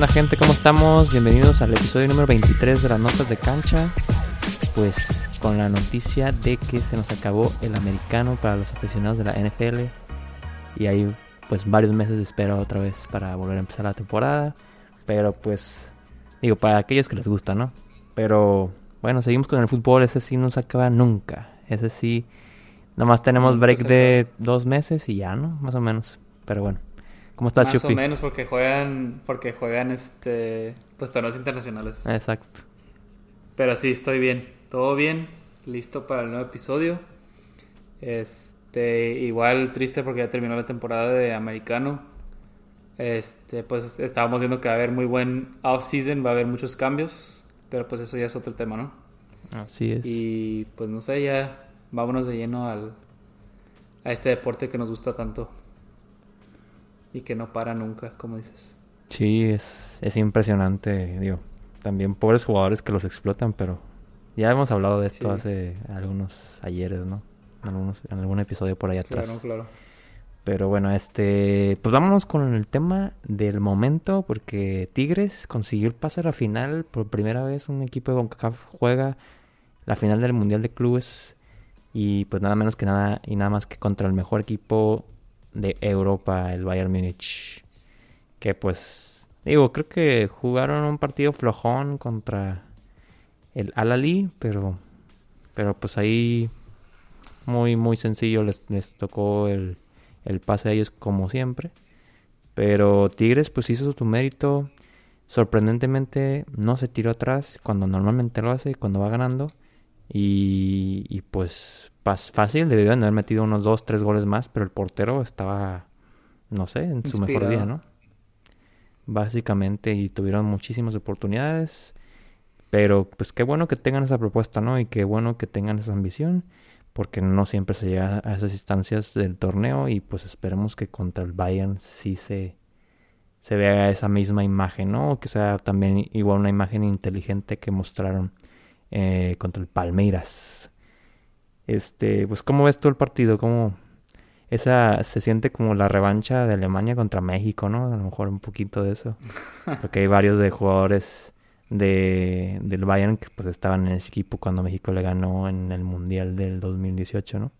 onda gente? ¿Cómo estamos? Bienvenidos al episodio número 23 de las notas de cancha. Pues con la noticia de que se nos acabó el americano para los aficionados de la NFL. Y hay pues varios meses de espera otra vez para volver a empezar la temporada. Pero pues digo, para aquellos que les gusta, ¿no? Pero bueno, seguimos con el fútbol. Ese sí no se acaba nunca. Ese sí, nomás tenemos break de dos meses y ya, ¿no? Más o menos. Pero bueno. ¿Cómo estás, Más o menos porque juegan, porque juegan este, pues torneos internacionales. Exacto. Pero sí, estoy bien. Todo bien. Listo para el nuevo episodio. Este, igual triste porque ya terminó la temporada de americano. Este, pues estábamos viendo que va a haber muy buen off-season, va a haber muchos cambios. Pero pues eso ya es otro tema, ¿no? Así es. Y pues no sé, ya vámonos de lleno al, a este deporte que nos gusta tanto y que no para nunca, como dices. Sí, es, es impresionante, digo. También pobres jugadores que los explotan, pero ya hemos hablado de esto hace algunos ayeres, ¿no? En, algunos, en algún episodio por ahí atrás. Claro, claro. Pero bueno, este, pues vámonos con el tema del momento, porque Tigres consiguió el pase a la final por primera vez. Un equipo de CONCACAF juega la final del Mundial de Clubes y pues nada menos que nada y nada más que contra el mejor equipo de Europa, el Bayern Múnich. Que pues, digo, creo que jugaron un partido flojón contra el Alali, pero, pero pues ahí muy, muy sencillo les, les tocó el, el pase a ellos como siempre. Pero Tigres pues hizo su mérito. Sorprendentemente no se tiró atrás cuando normalmente lo hace, cuando va ganando. Y, y pues fácil, debió haber metido unos dos, tres goles más, pero el portero estaba, no sé, en su mejor día, ¿no? Básicamente, y tuvieron muchísimas oportunidades. Pero pues qué bueno que tengan esa propuesta, ¿no? Y qué bueno que tengan esa ambición, porque no siempre se llega a esas instancias del torneo y pues esperemos que contra el Bayern sí se, se vea esa misma imagen, ¿no? Que sea también igual una imagen inteligente que mostraron eh, contra el Palmeiras. Este, pues, ¿cómo ves tú el partido? ¿Cómo esa se siente como la revancha de Alemania contra México, ¿no? A lo mejor un poquito de eso. Porque hay varios de jugadores de, del Bayern que pues estaban en ese equipo cuando México le ganó en el Mundial del 2018, ¿no?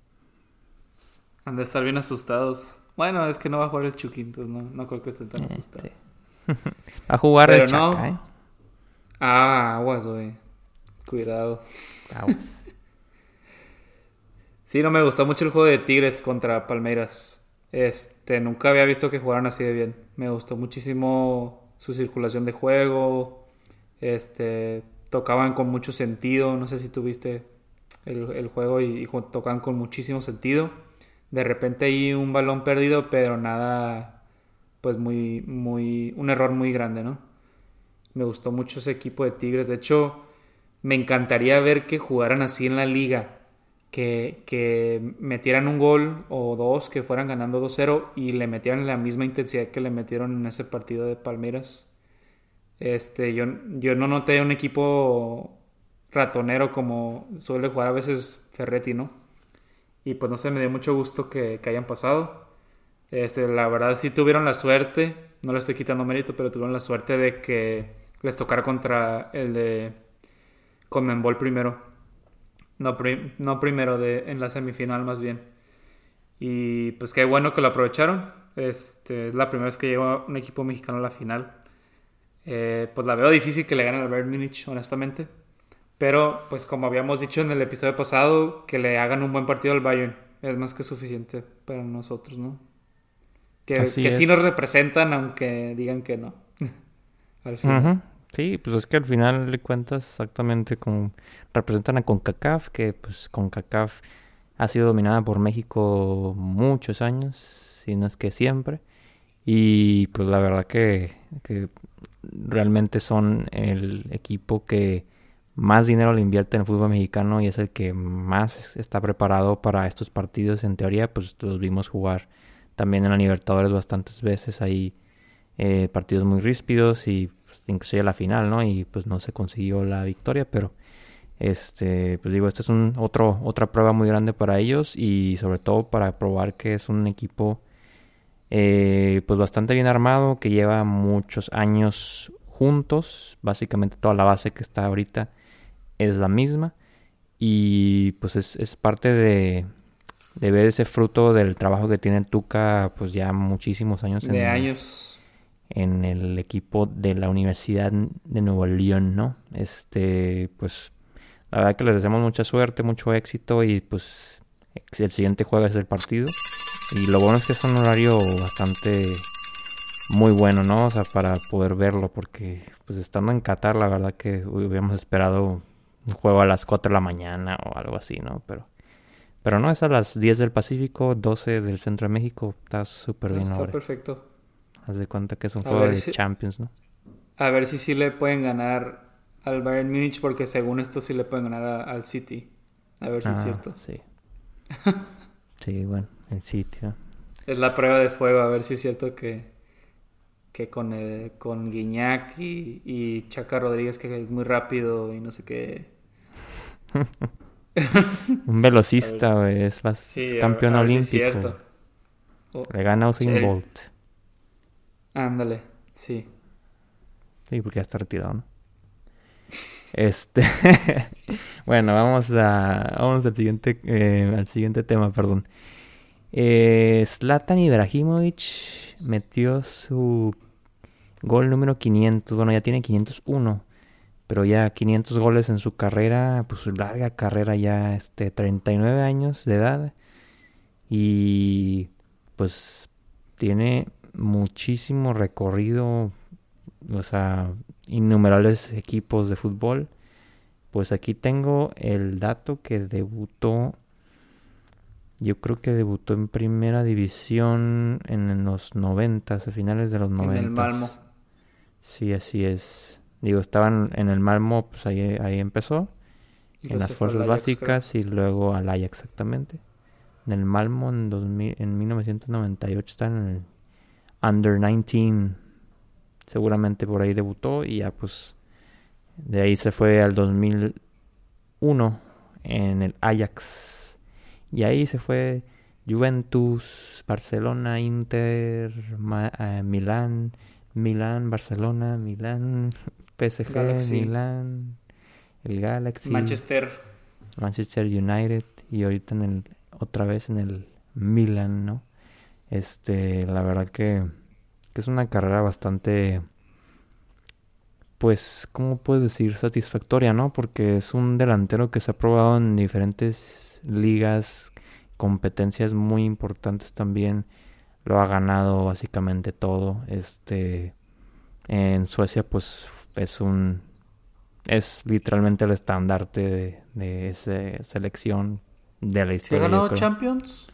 Han de estar bien asustados. Bueno, es que no va a jugar el Chuquintos, ¿no? No creo que estén tan este. asustados. va a jugar el Chaca, ¿eh? Ah, aguas, güey. Cuidado. Aguas. Sí, no me gustó mucho el juego de Tigres contra Palmeiras. Este, nunca había visto que jugaran así de bien. Me gustó muchísimo su circulación de juego. Este, tocaban con mucho sentido. No sé si tuviste el, el juego y, y, tocaban con muchísimo sentido. De repente hay un balón perdido, pero nada, pues muy, muy, un error muy grande, ¿no? Me gustó mucho ese equipo de Tigres. De hecho, me encantaría ver que jugaran así en la liga que, que, metieran un gol o dos, que fueran ganando 2-0 y le metieran la misma intensidad que le metieron en ese partido de Palmeiras. Este, yo, yo no noté un equipo ratonero como suele jugar a veces Ferretti, ¿no? Y pues no sé, me dio mucho gusto que, que hayan pasado. Este, la verdad sí tuvieron la suerte, no le estoy quitando mérito, pero tuvieron la suerte de que les tocara contra el de Conmebol primero no, no primero, de, en la semifinal más bien. Y pues qué bueno que lo aprovecharon. Este, es la primera vez que llegó un equipo mexicano a la final. Eh, pues la veo difícil que le gane al Bayern Múnich, honestamente. Pero, pues como habíamos dicho en el episodio pasado, que le hagan un buen partido al Bayern es más que suficiente para nosotros, ¿no? Que, que sí nos representan, aunque digan que no. al final. Sí, pues es que al final le cuentas exactamente como representan a CONCACAF, que pues CONCACAF ha sido dominada por México muchos años, si no es que siempre. Y pues la verdad que, que realmente son el equipo que más dinero le invierte en el fútbol mexicano y es el que más está preparado para estos partidos. En teoría, pues los vimos jugar también en la Libertadores bastantes veces. Hay eh, partidos muy ríspidos y inclusive la final, ¿no? Y pues no se consiguió la victoria, pero este, pues digo, esto es un otro otra prueba muy grande para ellos y sobre todo para probar que es un equipo eh, pues bastante bien armado, que lleva muchos años juntos. Básicamente toda la base que está ahorita es la misma. Y pues es, parte de, de, ver ese fruto del trabajo que tiene Tuca, pues ya muchísimos años. De años. En el equipo de la Universidad de Nuevo León, ¿no? Este, pues la verdad que les deseamos mucha suerte, mucho éxito y pues el siguiente juego es el partido. Y lo bueno es que es un horario bastante muy bueno, ¿no? O sea, para poder verlo, porque pues estando en Qatar, la verdad que hubiéramos esperado un juego a las 4 de la mañana o algo así, ¿no? Pero, pero no, es a las 10 del Pacífico, 12 del Centro de México, está súper bien Está perfecto. Haz de cuenta que es un juego de Champions, ¿no? A ver si sí le pueden ganar al Bayern Munich porque según esto sí le pueden ganar al City. A ver si es ah, cierto. Sí. sí, bueno, el City. Es la prueba de fuego, a ver si es cierto que, que con, eh, con Guiñac y, y Chaca Rodríguez que es muy rápido y no sé qué. Un velocista, es, campeón olímpico. Si es cierto. Le gana Usain Bolt. Ándale, sí. Sí, porque ya está retirado, ¿no? Este, bueno, vamos a vamos al siguiente eh, al siguiente tema, perdón. Eh, Ibrahimovic metió su gol número 500. Bueno, ya tiene 501, pero ya 500 goles en su carrera, pues su larga carrera ya, este, 39 años de edad y pues tiene muchísimo recorrido, o sea, innumerables equipos de fútbol. Pues aquí tengo el dato que debutó, yo creo que debutó en primera división en los 90, a finales de los 90. En el Malmo. Sí, así es. Digo, estaban en el Malmo, pues ahí, ahí empezó. en las fuerzas básicas y luego al Ajax exactamente. En el Malmo en, 2000, en 1998 están en el Under 19 seguramente por ahí debutó y ya pues de ahí se fue al 2001 en el Ajax. Y ahí se fue Juventus, Barcelona, Inter, eh, Milán, Milán, Barcelona, Milán, PSG, Milán, el Galaxy, Manchester, Manchester United y ahorita en el otra vez en el Milán, ¿no? Este, la verdad que que es una carrera bastante, pues, ¿cómo puedes decir? Satisfactoria, ¿no? Porque es un delantero que se ha probado en diferentes ligas, competencias muy importantes también. Lo ha ganado básicamente todo. Este, en Suecia, pues, es un, es literalmente el estandarte de, de esa selección de la historia. ¿Se ha ganado Champions?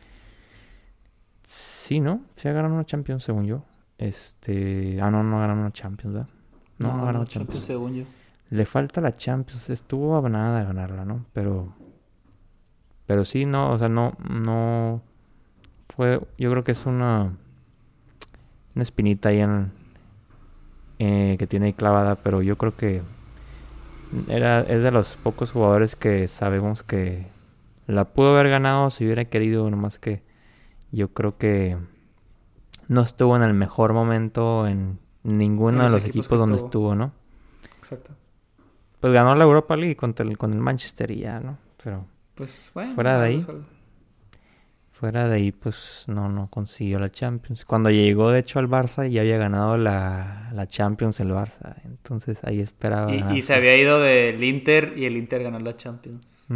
Sí, ¿no? Se ha ganado una Champions, según yo. Este. Ah, no, no ganaron la Champions, ¿verdad? No, no, no Champions. según yo. Le falta la Champions. Estuvo a nada de ganarla, ¿no? Pero. Pero sí, no, o sea, no. No. Fue. Yo creo que es una. Una espinita ahí en. Eh, que tiene ahí clavada, pero yo creo que. Era, es de los pocos jugadores que sabemos que la pudo haber ganado si hubiera querido, nomás que yo creo que no estuvo en el mejor momento en ninguno de los equipos, donde estuvo. ¿no? Exacto. Pues ganó la Europa League contra el, con el Manchester y ya, ¿no? Pero pues bueno, fuera de ahí, fuera de ahí, pues no, no consiguió la Champions. Cuando llegó de hecho al Barça ya había ganado la, la Champions el Barça, entonces ahí esperaba. Y, se había ido del Inter y el Inter ganó la Champions.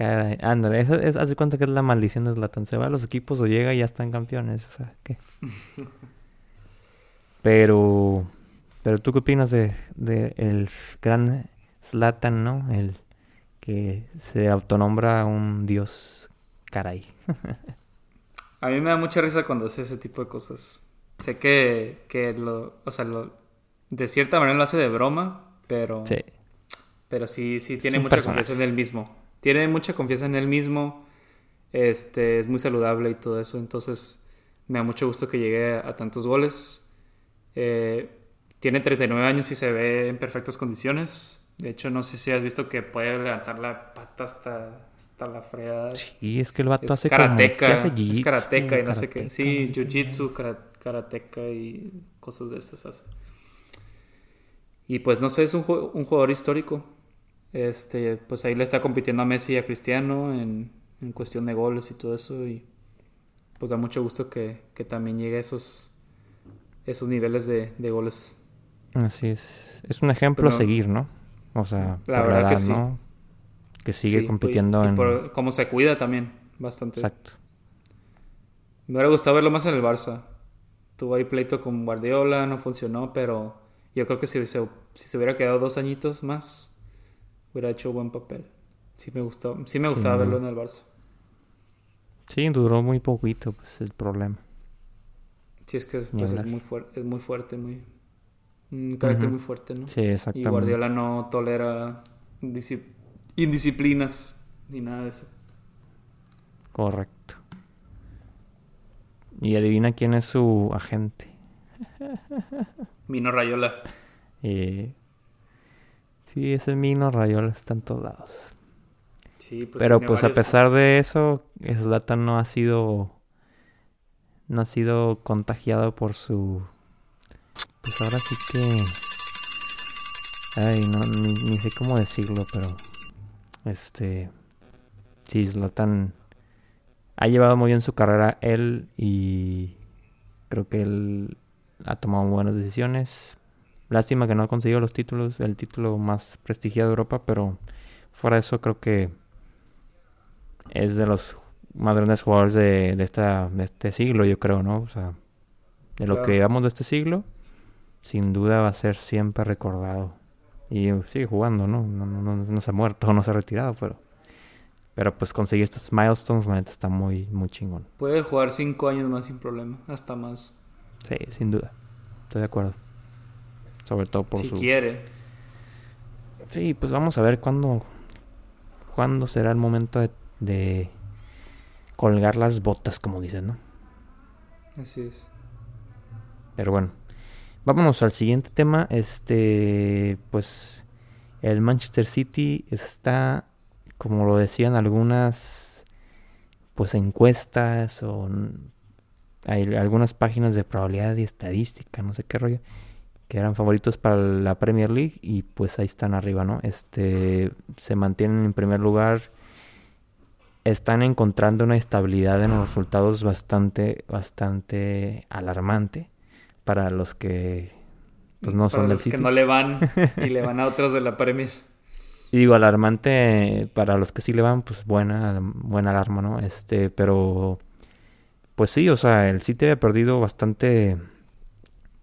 Ándale, es, hace cuenta que es la maldición de Zlatan. Se va a los equipos o llega y ya están campeones. O sea, ¿qué? pero, pero tú qué opinas de, de el gran Zlatan, ¿no? El que se autonombra un dios caray. a mí me da mucha risa cuando hace ese tipo de cosas. Sé que, que lo, o sea, lo, de cierta manera lo hace de broma, pero, sí. pero sí, sí tiene mucha confianza en él mismo tiene mucha confianza en él mismo, este, es muy saludable y todo eso, entonces me da mucho gusto que llegue a, tantos goles. Eh, tiene 39 años y se ve en perfectas condiciones, De hecho, no sé si has visto que puede levantar la pata hasta, hasta la fregada. Sí, es que el vato Es hace karateca, como... es karateca y no sé qué. Sí, jiu-jitsu, kara- karateca y cosas de esas hace. Y pues no sé, es un jugador histórico. Este, pues ahí le está compitiendo a Messi y a Cristiano en, en cuestión de goles y todo eso. Y pues da mucho gusto que, que también llegue a esos, esos niveles de, de goles. Así es. Es un ejemplo Pero- a seguir, ¿no? O sea, La verdad la que sí. ¿no? Que sigue Sí, compitiendo y, y en... por cómo se cuida también, bastante. Exacto. Me hubiera gustado verlo más en el Barça. Tuvo ahí pleito con Guardiola, no funcionó, pero yo creo que si se, si se hubiera quedado dos añitos más, hubiera hecho buen papel. Sí me gustó, sí me gustaba Sí. verlo en el Barça. Sí, duró muy poquito, pues el problema. Sí, es que pues, es muy fuerte, es muy fuerte, muy un carácter muy fuerte, ¿no? Sí, Y exactamente. Guardiola no tolera indisci- indisciplinas ni nada de eso. Correcto. Y adivina quién es su agente. Mino Rayola. Eh, Sí, ese Mino Rayola está en todos lados. Sí, pues Pero pues a pesar de eso, Zlatan no ha sido no ha sido contagiado por su pues ahora sí que ay, no ni, ni sé cómo decirlo, pero este sí Zlatan ha llevado muy bien su carrera él y creo que él ha tomado buenas decisiones. Lástima que no ha conseguido los títulos, el título más prestigiado de Europa, pero fuera de eso creo que es de los más grandes jugadores de, de esta, de este siglo, yo creo, ¿no? O sea, de lo Claro. que llevamos de este siglo, sin duda va a ser siempre recordado. Y sigue jugando, ¿no? No, no, no, no se ha muerto, no se ha retirado, pero... Pero pues conseguir estos milestones, la neta, está muy, muy chingón. Puede jugar cinco años más sin problema, hasta más. Sí, sin duda. Estoy de acuerdo. Sobre todo por si su... quiere. Sí, pues vamos a ver cuándo, cuándo será el momento de, de colgar las botas, como dicen, ¿no? Así es. Pero bueno, vámonos al siguiente tema. Este, pues el Manchester City está, como lo decían algunas, pues encuestas o hay algunas páginas de probabilidad y estadística, no sé qué rollo, que eran favoritos para la Premier League y pues ahí están arriba, ¿no? Este, se mantienen en primer lugar. Están encontrando una estabilidad en los resultados bastante, bastante alarmante para los que pues no Para son del los City. que no le van y le van a otros de la Premier. Y digo, alarmante para los que sí le van, pues buena, buena alarma, ¿no? Este, pero pues sí, o sea, el City había perdido bastante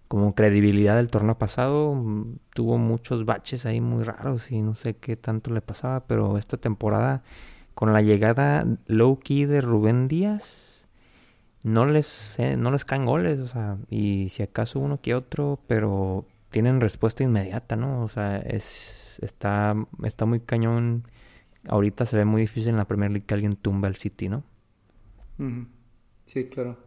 como credibilidad del torneo pasado, mm, tuvo muchos baches ahí muy raros y no sé qué tanto le pasaba, pero esta temporada con la llegada low key de Rubén Díaz no les eh, no les caen goles, o sea, y si acaso uno que otro, pero tienen respuesta inmediata, ¿no? O sea, es está está muy cañón. Ahorita se ve muy difícil en la Premier League que alguien tumba al City, ¿no? Sí, claro.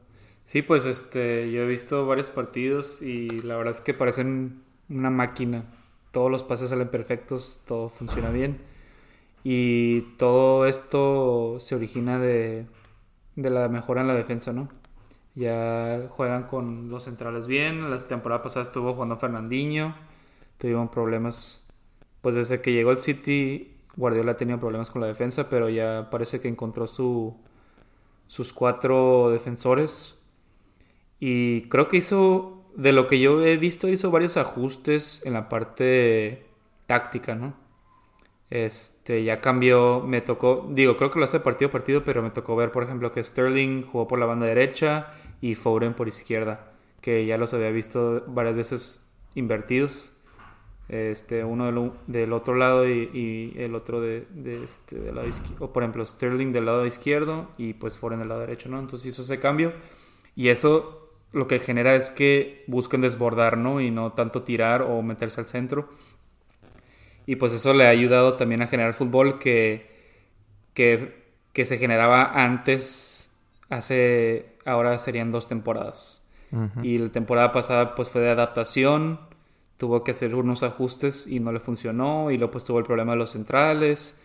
Sí, pues este, yo he visto varios partidos y la verdad es que parecen una máquina. Todos los pases salen perfectos, todo funciona bien. Y todo esto se origina de, de la mejora en la defensa, ¿no? Ya juegan con los centrales bien. La temporada pasada estuvo jugando Fernandinho. Tuvieron problemas. Pues desde que llegó el City, Guardiola ha tenido problemas con la defensa, pero ya parece que encontró su, sus cuatro defensores. Y creo que hizo, de lo que yo he visto, hizo varios ajustes en la parte táctica, ¿no? Este, ya cambió, me tocó, digo, creo que lo hace partido a partido, pero me tocó ver, por ejemplo, que Sterling jugó por la banda derecha y Foden por izquierda, que ya los había visto varias veces invertidos. Este, uno del, del otro lado y, y el otro de, de este, del lado izquierdo. O por ejemplo, Sterling del lado izquierdo y pues Foden del lado derecho, ¿no? Entonces hizo ese cambio. Y eso lo que genera es que busquen desbordar, ¿no? Y no tanto tirar o meterse al centro. Y pues eso le ha ayudado también a generar fútbol que, que, que se generaba antes, hace, ahora serían dos temporadas. Y la temporada pasada pues fue de adaptación. tuvo que hacer unos ajustes y no le funcionó y luego pues tuvo el problema de los centrales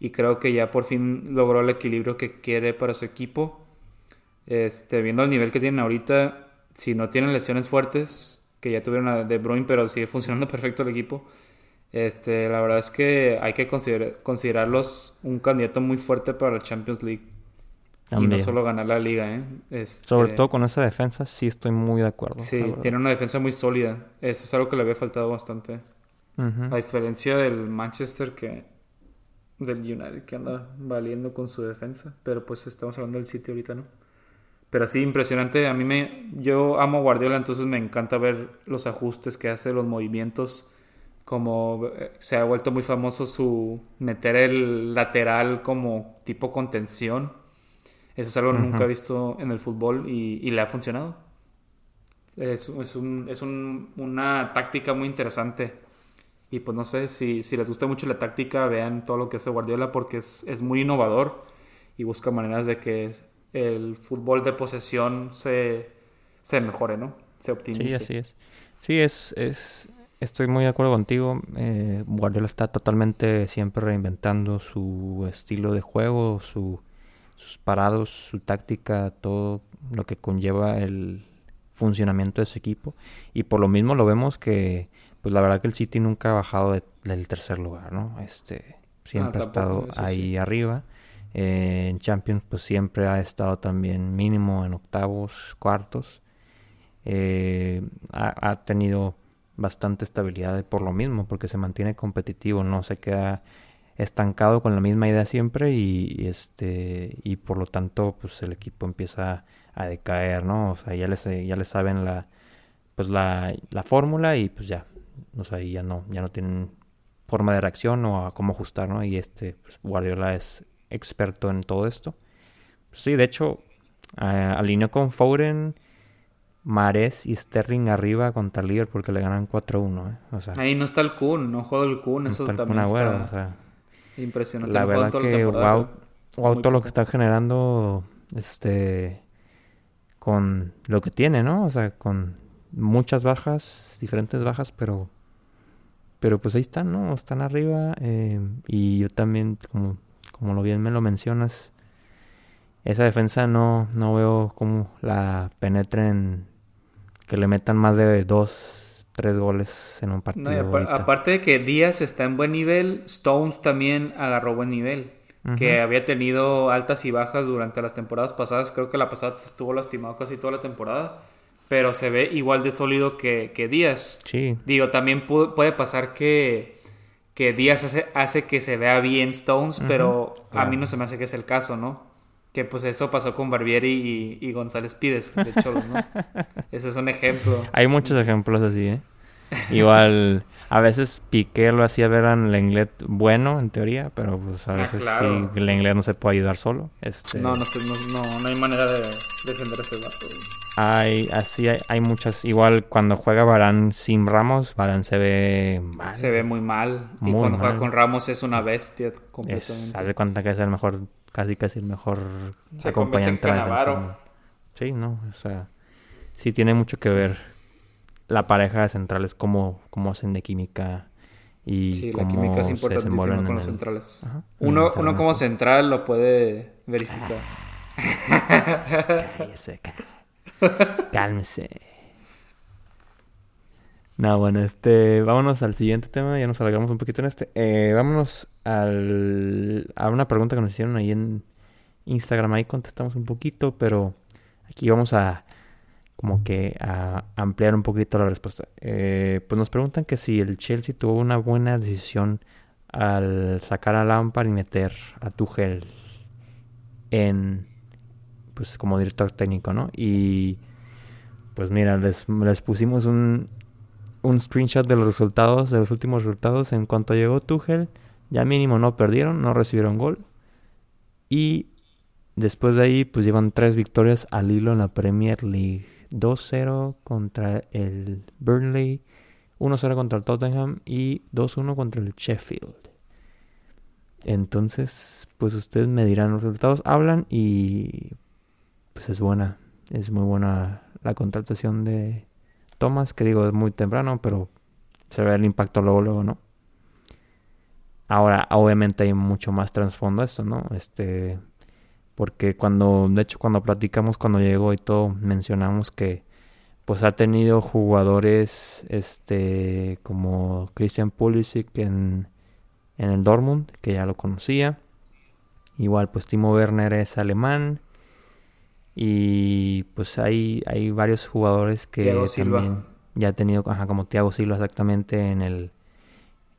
y creo que ya por fin logró el equilibrio que quiere para su equipo. Este, viendo el nivel que tienen ahorita, si no tienen lesiones fuertes, que ya tuvieron a De Bruyne, pero sigue funcionando perfecto el equipo. Este, la verdad es que hay que considerarlos un candidato muy fuerte para la Champions League. Y no solo ganar la liga, ¿eh? Este, Sobre todo con esa defensa, sí estoy muy de acuerdo. Sí, tiene una defensa muy sólida. Eso es algo que le había faltado bastante. A diferencia del Manchester que... Del United que anda valiendo con su defensa. Pero pues estamos hablando del City ahorita, ¿no? Pero sí, impresionante. A mí me... Yo amo Guardiola, entonces me encanta ver los ajustes que hace, los movimientos. Como eh, se ha vuelto muy famoso su meter el lateral como tipo contención eso es algo que nunca he visto en el fútbol y, le ha funcionado. Es, es, un, es un, una táctica muy interesante. Y pues no sé, si, si, les gusta mucho la táctica, vean todo lo que hace Guardiola porque es, es muy innovador y busca maneras de que el fútbol de posesión se, se mejore, ¿no? Se optimice. Sí, así es. Sí, es, es, estoy muy de acuerdo contigo. Eh, Guardiola está totalmente siempre reinventando su estilo de juego, su sus parados, su táctica, todo lo que conlleva el funcionamiento de su equipo. Y por lo mismo lo vemos que, pues la verdad que el City nunca ha bajado del tercer lugar, ¿no? Este, siempre ah, ha estado ahí arriba. En Champions, pues siempre ha estado también mínimo en octavos, cuartos. Eh, ha, tenido bastante estabilidad por lo mismo, porque se mantiene competitivo, no se queda estancado con la misma idea siempre y, este y por lo tanto pues el equipo empieza a decaer no o sea ya les ya les saben la pues la, la fórmula y pues ya. O sea ya no ya no tienen forma de reacción o a cómo ajustar no y este pues Guardiola es experto en todo esto sí de hecho alineó con Foden Mares y Sterling arriba contra Liverpool porque le ganan 4-1 ¿eh? o sea, ahí no está el Kun no juega el Kun eso también está... o sea, Impresionante. La verdad que wow, wow todo lo que está generando este con lo que tiene, ¿no? O sea, con muchas bajas, diferentes bajas, pero pero pues ahí están, ¿no? Están arriba eh, y yo también, como, como lo bien me lo mencionas, esa defensa no, no veo cómo la penetren, que le metan más de dos tres goles en un partido. aparte de que Díaz está en buen nivel, Stones también agarró buen nivel. Que había tenido altas y bajas durante las temporadas pasadas. Creo que la pasada estuvo lastimado casi toda la temporada. Pero se ve igual de sólido que, que Díaz. Sí. Digo, también puede pasar que, que Díaz hace, hace que se vea bien Stones, pero a mí no se me hace que es el caso, ¿no? Que pues eso pasó con Barbieri y, González Pires, de hecho, ¿no? Ese es un ejemplo. Hay muchos ejemplos así, ¿eh? Igual, a veces Piqué lo hacía ver en Lenglet bueno, en teoría, pero pues a ah, veces sí, Lenglet no se puede ayudar solo. Este... No, no, no, no, hay manera de defender a ese gato. Hay, así hay, hay, muchas. Igual cuando juega Barán sin Ramos, Barán se ve mal. Se ve muy mal. y cuando juega con Ramos es una bestia completamente. haz de cuenta que es el mejor, casi casi el mejor acompañante. Sí, no, o sea, sí tiene mucho que ver la pareja de centrales, cómo, cómo hacen de química y sí, la química es importantísima con los centrales. Uno, uno como central lo puede verificar. Cállese, cálmese. No, bueno, este, vámonos al siguiente tema, ya nos alargamos un poquito en este. Eh, vámonos al, a una pregunta que nos hicieron ahí en Instagram, ahí contestamos un poquito, pero aquí vamos a como que a ampliar un poquito la respuesta. Eh, pues nos preguntan que si el Chelsea tuvo una buena decisión al sacar a Lampard y meter a Tuchel en pues como director técnico, ¿no? Y pues mira, les, les pusimos un, un screenshot de los resultados, de los últimos resultados. En cuanto llegó Tuchel, ya mínimo no perdieron, no recibieron gol. Y después de ahí, pues llevan tres victorias al hilo en la Premier League. 2-0 contra el Burnley, 1-0 contra el Tottenham y 2-1 contra el Sheffield. Entonces, pues ustedes me dirán los resultados, hablan y pues es buena, es muy buena la contratación de Thomas, que digo es muy temprano, pero se ve el impacto luego, luego, ¿no? Ahora, obviamente hay mucho más trasfondo a esto, ¿no? Este, porque cuando, de hecho, cuando platicamos cuando llegó y todo, mencionamos que pues ha tenido jugadores este como Christian Pulisic en, en el Dortmund, que ya lo conocía. Igual pues Timo Werner es alemán. Y pues hay, hay varios jugadores que también ya ha tenido, ajá, como Thiago Silva exactamente en el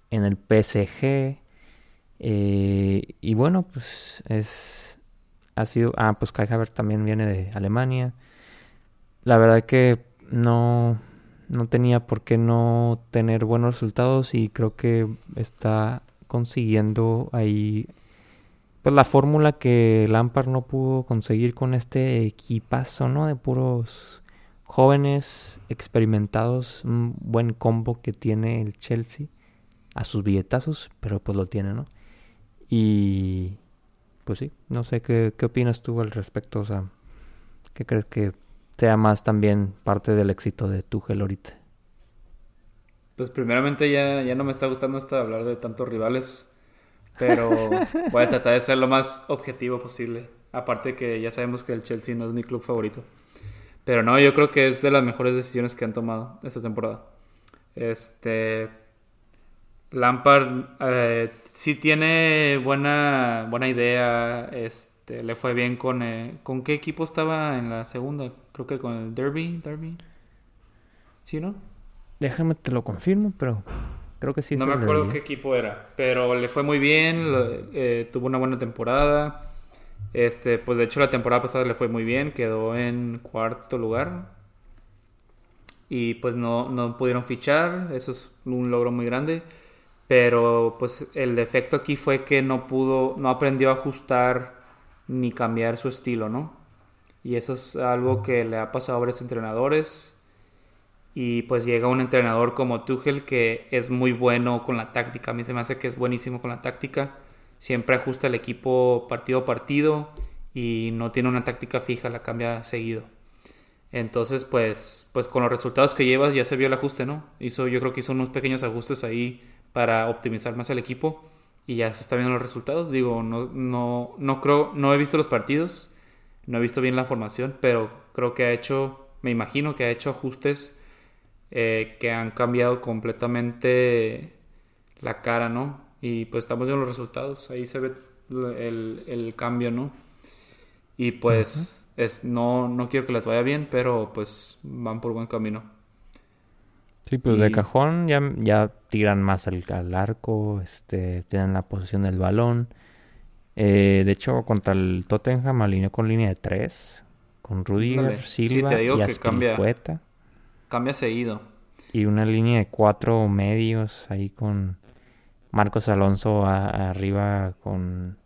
en el PSG. Eh, y bueno, pues es ha sido ah pues Kai Havertz también viene de Alemania. La verdad que no, no tenía por qué no tener buenos resultados y creo que está consiguiendo ahí pues la fórmula que Lampard no pudo conseguir con este equipazo, ¿no? De puros jóvenes experimentados, un buen combo que tiene el Chelsea a sus billetazos, pero pues lo tiene, ¿no? Y pues sí, no sé qué, qué opinas tú al respecto, o sea, ¿qué crees que sea más también parte del éxito de Tuchel ahorita? Pues primeramente ya, ya no me está gustando de hablar de tantos rivales, pero voy a tratar de ser lo más objetivo posible. Aparte que ya sabemos que el Chelsea no es mi club favorito. Pero no, yo creo que es de las mejores decisiones que han tomado esta temporada. Este. Lampard eh, sí tiene buena, buena idea. Este, le fue bien con. Eh, ¿Con qué equipo estaba en la segunda? Creo que con el Derby. Derby. ¿Sí, no? Déjame te lo confirmo, pero creo que sí. No me acuerdo qué equipo era, pero le fue muy bien, eh, tuvo una buena temporada. Este, pues de hecho la temporada pasada le fue muy bien, quedó en cuarto lugar. Y pues no, no pudieron fichar, eso es un logro muy grande. Pero pues el defecto aquí fue que no pudo, no aprendió a ajustar ni cambiar su estilo, ¿no? Y eso es algo que le ha pasado a varios entrenadores. Y pues llega un entrenador como Tuchel que es muy bueno con la táctica. A mí se me hace que es buenísimo con la táctica. Siempre ajusta el equipo partido a partido y no tiene una táctica fija, la cambia seguido. Entonces, pues, pues con los resultados que llevas ya se vio el ajuste, ¿no? Hizo, yo creo que hizo unos pequeños ajustes ahí para optimizar más el equipo y ya se está viendo los resultados. Digo, no, no, no creo, no he visto los partidos, no he visto bien la formación, pero creo que ha hecho, me imagino que ha hecho ajustes eh, que han cambiado completamente la cara, ¿no? Y pues estamos viendo los resultados, ahí se ve el, cambio, ¿no? Y pues es, no, no quiero que les vaya bien, pero pues van por buen camino. Sí, pues de cajón ya, ya tiran más al, al, arco, este, tienen la posición del balón. Eh, de hecho, contra el Tottenham alineó con línea de 3, con Rudiger, Silva y que cambia, cambia seguido. Y una línea de cuatro medios ahí con Marcos Alonso arriba con...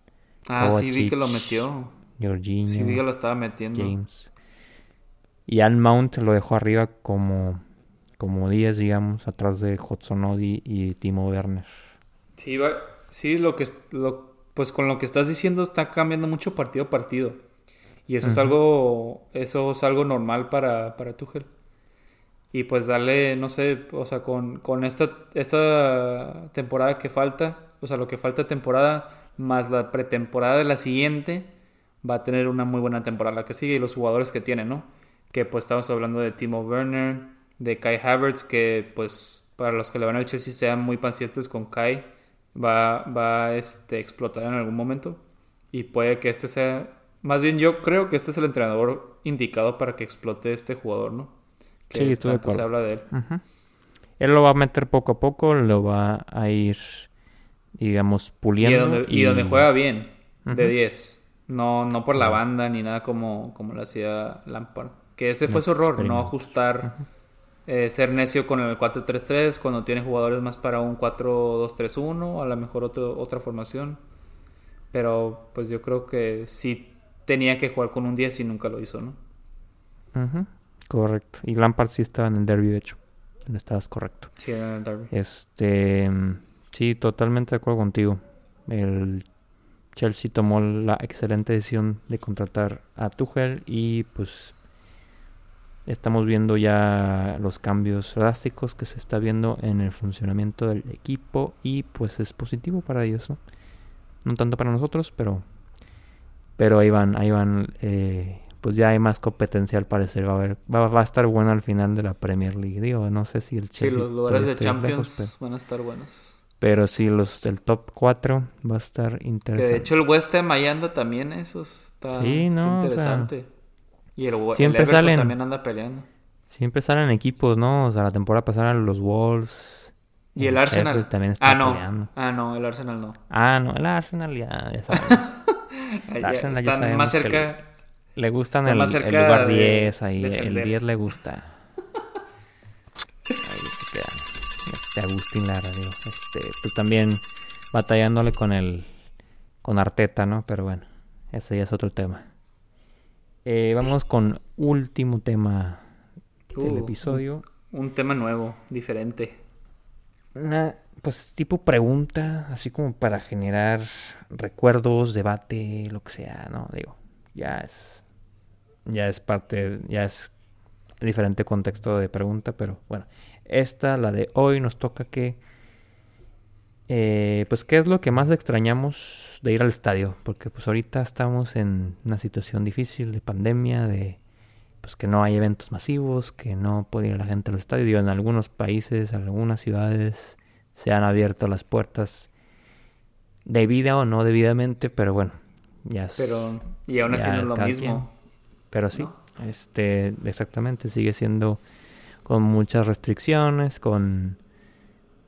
Ah, sí vi que lo metió. Jorginho. Sí vi que lo estaba metiendo. James. Y Al Mount lo dejó arriba como como 10, digamos, atrás de Hudson y Timo Werner. Sí, sí, lo que lo, pues con lo que estás diciendo está cambiando mucho partido a partido. Y eso es algo eso es algo normal para para Tuchel. Y pues darle, no sé, o sea, con, con esta, esta temporada que falta, o sea, lo que falta temporada más la pretemporada de la siguiente, va a tener una muy buena temporada la que sigue y los jugadores que tiene, ¿no? Que pues estamos hablando de Timo Werner, de Kai Havertz, que pues para los que le van al Chelsea sean muy pacientes con Kai, va, va a este, explotar en algún momento. Y puede que este sea, más bien yo creo que este es el entrenador indicado para que explote este jugador, ¿no? sí, estoy se habla de él. Él lo va a meter poco a poco, lo va a ir, digamos, puliendo. Y donde, juega bien, de 10. No, no por la banda ni nada como, como lo hacía Lampard. Que ese fue su error, no ajustar, eh, ser necio con el 4-3-3 cuando tiene jugadores más para un 4-2-3-1, a lo mejor otro, otra formación. Pero pues yo creo que sí tenía que jugar con un 10 y nunca lo hizo, ¿no? Correcto. Y Lampard sí estaba en el derby, de hecho. Estabas correcto. Sí, en el derby. Este, sí, totalmente de acuerdo contigo. El Chelsea tomó la excelente decisión de contratar a Tuchel y pues estamos viendo ya los cambios drásticos que se está viendo en el funcionamiento del equipo y pues es positivo para ellos, ¿no? No tanto para nosotros, pero pero ahí van, ahí van, eh, pues ya hay más competencia al parecer, va a haber, va, a estar bueno al final de la Premier League, digo, no sé si el Chelsea... Sí, los lugares de Champions van a estar buenos. Pero sí, los del top 4 va a estar interesante. Que de hecho el West Ham ahí anda también, eso está, sí, no, interesante. Y el, siempre el salen, también anda peleando. Siempre salen equipos, ¿no? O sea, la temporada pasada los Wolves. Y el, Arsenal. También está ah, no. Peleando. Ah, no, el Arsenal no. Ah, no, el Arsenal ya, ya sabemos. el Arsenal ya sabemos más cerca. Le, gustan el, el, lugar 10, ahí el 10 le gusta. ahí se quedan. Este Agustín Lara, digo. Este, tú también batallándole con el con Arteta, ¿no? Pero bueno, ese ya es otro tema. Eh, vamos con último tema del uh, episodio. Un, tema nuevo, diferente. Una, pues tipo pregunta, así como para generar recuerdos, debate, lo que sea, ¿no? Digo, ya es, ya es parte, ya es diferente contexto de pregunta, pero bueno, esta, la de hoy, nos toca que, eh, pues, ¿qué es lo que más extrañamos de ir al estadio? Porque pues ahorita estamos en una situación difícil de pandemia, de pues que no hay eventos masivos, que no puede ir la gente al estadio. En algunos países, en algunas ciudades se han abierto las puertas debida o no debidamente, pero bueno, ya Pero, y aún así no es lo mismo. Pero sí, este, exactamente, sigue siendo con muchas restricciones, con,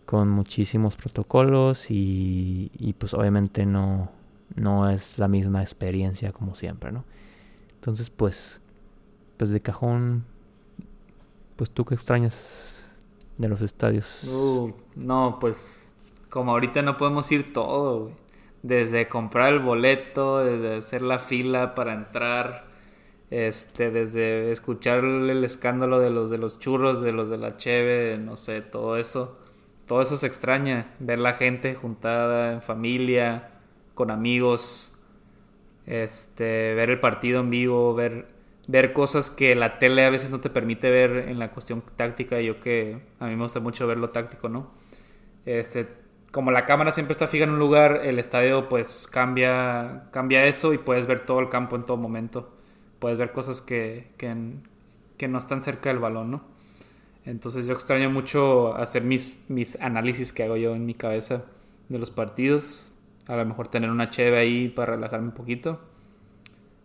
con muchísimos protocolos y, y pues obviamente no, no es la misma experiencia como siempre, ¿no? Entonces, pues pues de cajón, pues tú qué extrañas de los estadios. Uh, no, pues como ahorita no podemos ir todo, güey. Desde comprar el boleto, desde hacer la fila para entrar, este, desde escuchar el escándalo de los de los churros, de los de la cheve, no sé, todo eso. Todo eso se extraña, ver la gente juntada en familia, con amigos, este, ver el partido en vivo, ver ver cosas que la tele a veces no te permite ver en la cuestión táctica. Yo que a mí me gusta mucho ver lo táctico, ¿no? Este, como la cámara siempre está fija en un lugar, el estadio pues cambia, cambia eso y puedes ver todo el campo en todo momento. Puedes ver cosas que, que, que no están cerca del balón, ¿no? Entonces yo extraño mucho hacer mis, mis análisis que hago yo en mi cabeza de los partidos. A lo mejor tener una cheve ahí para relajarme un poquito.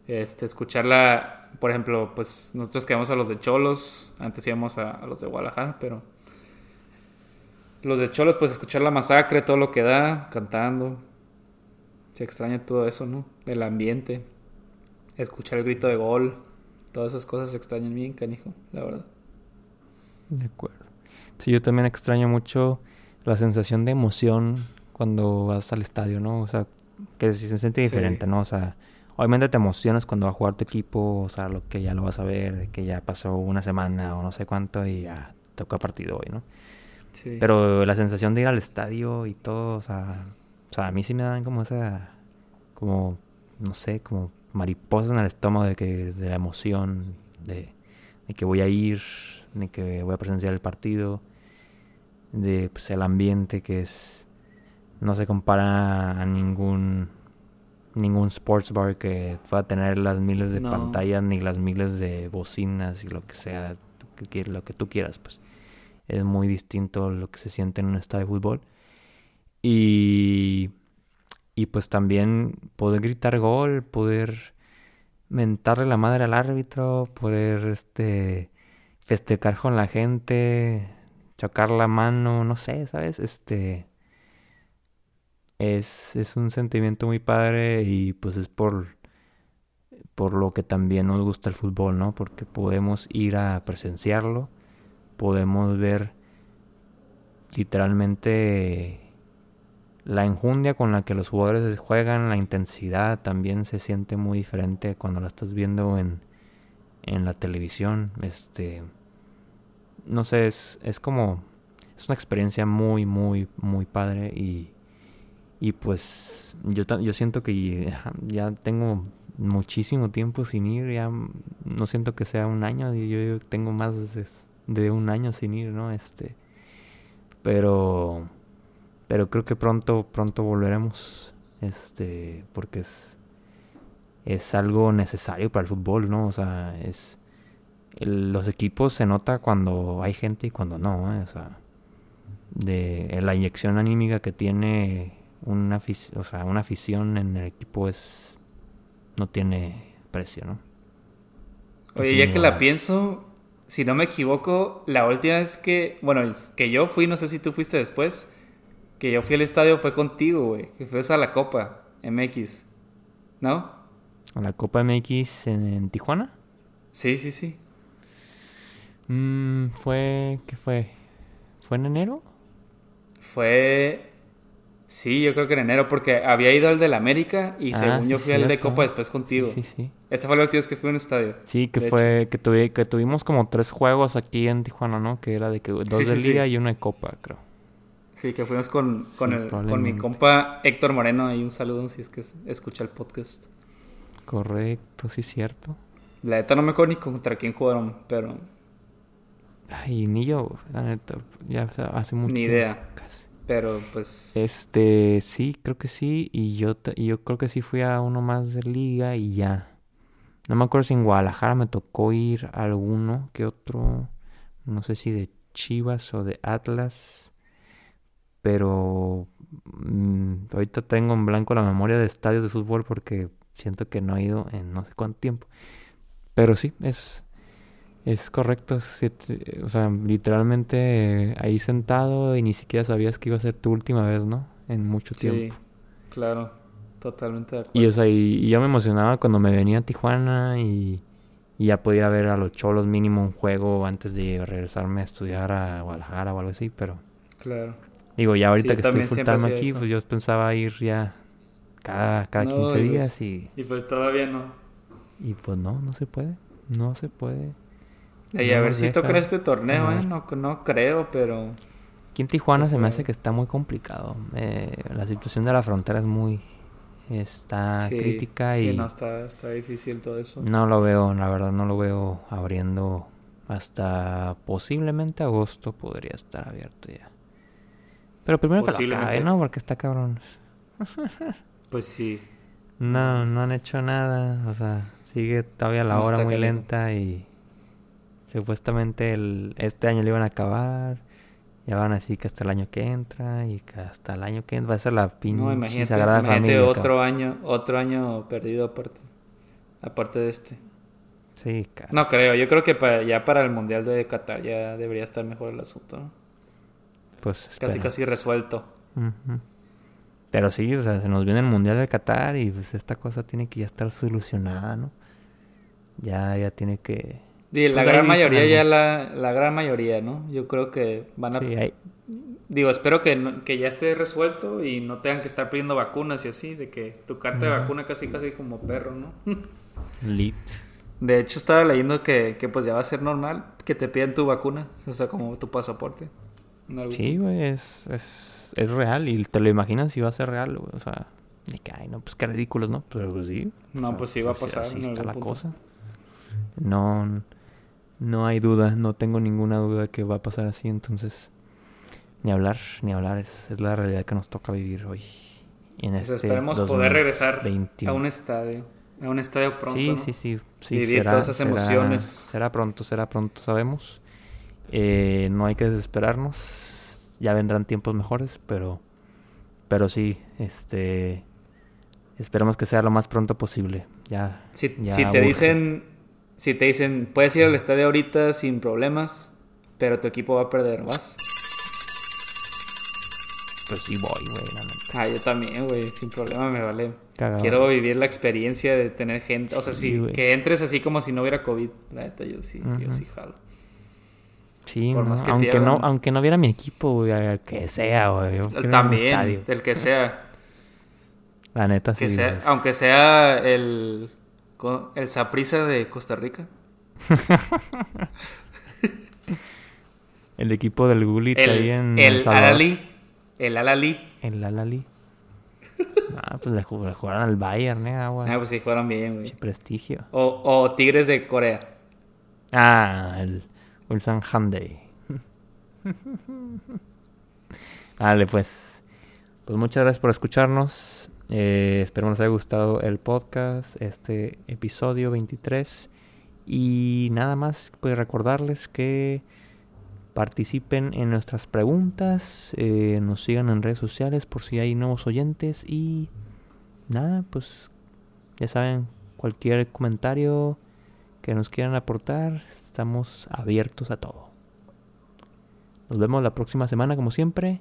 Este, escucharla por ejemplo, pues nosotros quedamos a los de Cholos, antes íbamos a, los de Guadalajara, pero los de Cholos, pues escuchar la masacre, todo lo que da, cantando. Se extraña todo eso, ¿no? El ambiente, escuchar el grito de gol, todas esas cosas se extrañan bien, canijo, la verdad. De acuerdo. Sí, yo también extraño mucho la sensación de emoción cuando vas al estadio, ¿no? O sea, que se siente diferente, ¿no? O sea, Obviamente te emocionas cuando va a jugar tu equipo, o sea, lo que ya lo vas a ver, de que ya pasó una semana o no sé cuánto y ya toca partido hoy, ¿no? Sí. Pero la sensación de ir al estadio y todo, o sea, o sea, a mí sí me dan como esa, como, no sé, como mariposas en el estómago de que, de la emoción, de, de que voy a ir, de que voy a presenciar el partido, de pues el ambiente que es, no se compara a ningún ningún sports bar que pueda tener las miles de pantallas ni las miles de bocinas y lo que sea, lo que tú quieras, pues es muy distinto lo que se siente en un estadio de fútbol. Y, y pues también poder gritar gol, poder mentarle la madre al árbitro, poder este festejar con la gente, chocar la mano, no sé, ¿sabes? Este es, es un sentimiento muy padre y pues es por, por lo que también nos gusta el fútbol, ¿no? Porque podemos ir a presenciarlo, podemos ver literalmente la enjundia con la que los jugadores juegan, la intensidad también se siente muy diferente cuando la estás viendo en, en la televisión. Este, no sé, es, es como, es una experiencia muy, muy, muy padre y Y pues yo, yo siento que ya tengo muchísimo tiempo sin ir, ya no siento que sea un año, yo, tengo más de, un año sin ir, ¿no? Este, pero, pero creo que pronto, pronto volveremos, este, porque es, es algo necesario para el fútbol, ¿no? O sea, es, los equipos se nota cuando hay gente y cuando no, ¿eh? o sea, de la inyección anímica que tiene una, o sea, una afición en el equipo es no tiene precio, ¿no? Oye, ya que la pienso, si no me equivoco, la última vez que, bueno, que yo fui, no sé si tú fuiste después, que yo fui al estadio fue contigo, güey, que fuiste a la Copa MX, ¿no? ¿A la Copa MX en, Tijuana? Sí, sí, sí. Mm, fue, ¿qué fue? ¿Fue en enero? Fue Sí, yo creo que en enero, porque había ido al del América y ah, según yo fui al de Copa después contigo. Sí, sí, Esa fue la última vez que fui a un estadio. Sí, que fue, que, que tuvimos como tres juegos aquí en Tijuana, ¿no? Que era de que dos de liga y uno de Copa, creo. Sí, que fuimos con, con, el, con mi compa Héctor Moreno. Y un saludo si es que escucha el podcast. Correcto, sí, cierto. La neta no me acuerdo ni contra quién jugaron, pero. Ay, ni yo, la neta, ya hace mucho Ni idea. Pero pues. Este, sí, creo que sí. Y yo, yo creo que sí fui a uno más de liga y ya. No me acuerdo si en Guadalajara me tocó ir a alguno que otro. No sé si de Chivas o de Atlas. Pero mm, ahorita tengo en blanco la memoria de estadios de fútbol porque siento que no he ido en no sé cuánto tiempo. Pero sí, es, es correcto, o sea, literalmente ahí sentado y ni siquiera sabías que iba a ser tu última vez, ¿no? En mucho tiempo. Sí, claro, totalmente de acuerdo. Y, o sea, y, yo me emocionaba cuando me venía a Tijuana y, ya podía ver a los cholos mínimo un juego antes de regresarme a estudiar a Guadalajara o algo así, pero... Claro. Digo, ya ahorita que estoy full time aquí, pues yo pensaba ir ya cada, cada 15 días y... Y pues todavía no. Y pues no, no se puede, no se puede. Y a ver si toca este torneo, ¿eh? No, no creo, pero... Aquí en Tijuana se me hace que está muy complicado. Eh, la situación de la frontera es muy... Está crítica y... Sí, no, está, está difícil todo eso. No lo veo, la verdad, no lo veo abriendo hasta posiblemente agosto podría estar abierto ya. Pero primero que lo acabe, ¿no? Porque está cabrón. pues sí. No, no han hecho nada. O sea, sigue todavía la hora muy lenta y Supuestamente el, este año le iban a acabar. Ya van así que hasta el año que entra y que hasta el año que entra va a ser la pinche no, imagínate, sagrada imagínate otro año, otro año perdido aparte, aparte de este. Sí, cara. No creo, yo creo que para, ya para el Mundial de Qatar ya debería estar mejor el asunto, ¿no? Pues casi casi resuelto. Pero sí, o sea, se nos viene el Mundial de Qatar y pues esta cosa tiene que ya estar solucionada, ¿no? Ya, ya tiene que la pues gran mayoría ya la, la, gran mayoría, ¿no? Yo creo que van a... Digo, espero que, que ya esté resuelto y no tengan que estar pidiendo vacunas y así, de que tu carta de vacuna casi casi como perro, ¿no? Lit. De hecho, estaba leyendo que, que pues ya va a ser normal que te pidan tu vacuna, o sea, como tu pasaporte. Sí, güey, es, es, es, real y te lo imaginas si va a ser real, güey, o sea, de que, ay, no, pues qué ridículos, ¿no? Pero pues sí. No, pues sí va a pues, pasar. Así está la cosa. No no hay duda, no tengo ninguna duda que va a pasar así, entonces ni hablar, ni hablar, es, es la realidad que nos toca vivir hoy. en pues este esperemos poder regresar a un estadio, a un estadio pronto. Sí, ¿no? sí, sí, sí. Vivir todas esas emociones. Será pronto, será pronto, sabemos. Eh, no hay que desesperarnos, ya vendrán tiempos mejores, pero, pero sí, este, esperemos que sea lo más pronto posible. Ya, si, si te dicen si te dicen, puedes ir al estadio ahorita sin problemas, pero tu equipo va a perder, ¿vas? Pues sí voy, güey, Ah, yo también, güey, sin problema me vale. Quiero vivir la experiencia de tener gente, o sea, sí, que entres así como si no hubiera COVID. La neta, yo sí, yo sí jalo. Sí, aunque no, aunque no viera mi equipo, güey, que sea, güey. También, el que sea. La neta, sí. aunque sea el el Saprisa de Costa Rica. el equipo del Gulit el, ahí en el Alali. El Alali. El Alali. Ah, pues le, jug- le jugaron al Bayern, ¿eh? Aguas. Ah, pues sí, jugaron bien, güey. Prestigio. O, o Tigres de Corea. Ah, el Wilson Hyundai. Vale, pues. Pues muchas gracias por escucharnos. Eh, espero les haya gustado el podcast, este episodio 23. Y nada más, pues recordarles que participen en nuestras preguntas, eh, nos sigan en redes sociales por si hay nuevos oyentes y nada, pues ya saben, cualquier comentario que nos quieran aportar, estamos abiertos a todo. Nos vemos la próxima semana como siempre.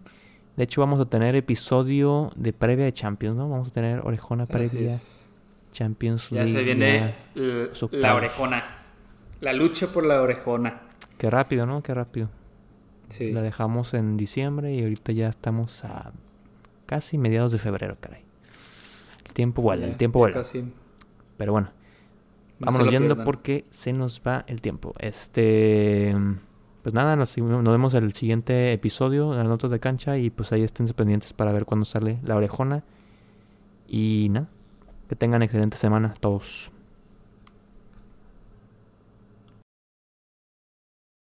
De hecho vamos a tener episodio de previa de Champions, ¿no? Vamos a tener orejona Así previa es. Champions Ya League. se viene ya. los octavos. la orejona. La lucha por la orejona. Qué rápido, ¿no? Qué rápido. Sí. La dejamos en diciembre y ahorita ya estamos a casi mediados de febrero, caray. El tiempo vuela, el tiempo vuela. casi. Pero bueno, No vámonos yendo porque se nos va el tiempo. Este, pues nada, nos, nos vemos en el siguiente episodio de las notas de cancha y pues ahí estén pendientes para ver cuándo sale la orejona. Y nada, que tengan excelente semana todos.